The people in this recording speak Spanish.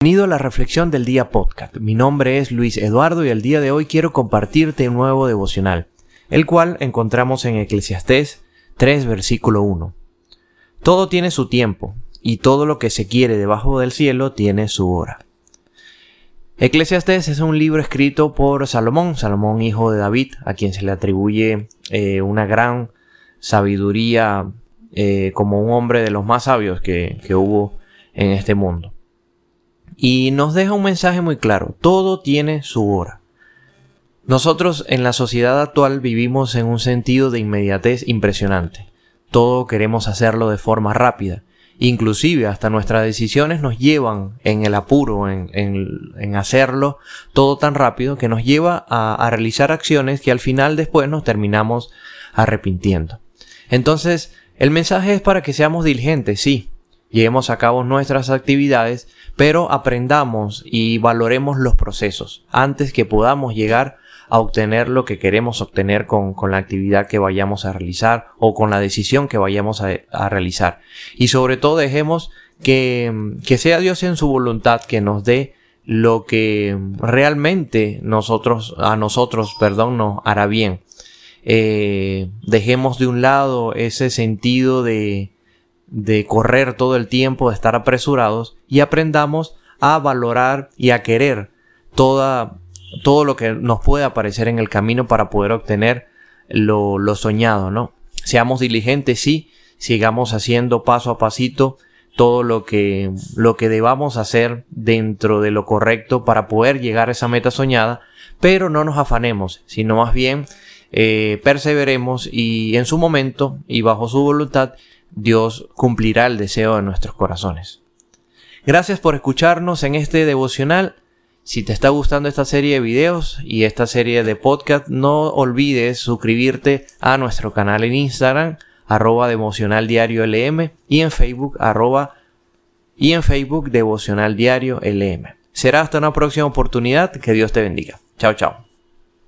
Bienvenido a la Reflexión del Día Podcast. Mi nombre es Luis Eduardo y el día de hoy quiero compartirte un nuevo devocional, el cual encontramos en Eclesiastés 3, versículo 1. Todo tiene su tiempo, y todo lo que se quiere debajo del cielo tiene su hora. Eclesiastés es un libro escrito por Salomón, Salomón hijo de David, a quien se le atribuye eh, una gran sabiduría eh, como un hombre de los más sabios que hubo en este mundo. Y nos deja un mensaje muy claro, todo tiene su hora. Nosotros en la sociedad actual vivimos en un sentido de inmediatez impresionante. Todo queremos hacerlo de forma rápida. Inclusive hasta nuestras decisiones nos llevan en el apuro, en, hacerlo todo tan rápido que nos lleva a, a realizar acciones que al final después nos terminamos arrepintiendo. Entonces, el mensaje es para que seamos diligentes, sí, llevemos a cabo nuestras actividades, pero aprendamos y valoremos los procesos antes que podamos llegar a obtener lo que queremos obtener con, la actividad que vayamos a realizar o con la decisión que vayamos a, realizar. Y sobre todo dejemos que, que sea Dios en su voluntad que nos dé lo que realmente nosotros, a nosotros, perdón, nos hará bien. Eh, dejemos de un lado ese sentido de, de correr todo el tiempo, de estar apresurados y aprendamos a valorar y a querer toda, todo lo que nos puede aparecer en el camino para poder obtener lo, lo soñado, ¿no? Seamos diligentes, sí, sigamos haciendo paso a pasito todo lo que, lo que debamos hacer dentro de lo correcto para poder llegar a esa meta soñada, pero no nos afanemos, sino más bien eh, perseveremos y en su momento y bajo su voluntad Dios cumplirá el deseo de nuestros corazones. Gracias por escucharnos en este devocional. Si te está gustando esta serie de videos y esta serie de podcast, no olvides suscribirte a nuestro canal en Instagram, arroba devocional diario LM y en Facebook, arroba y en Facebook devocional diario LM. Será hasta una próxima oportunidad. Que Dios te bendiga. Chao, chao.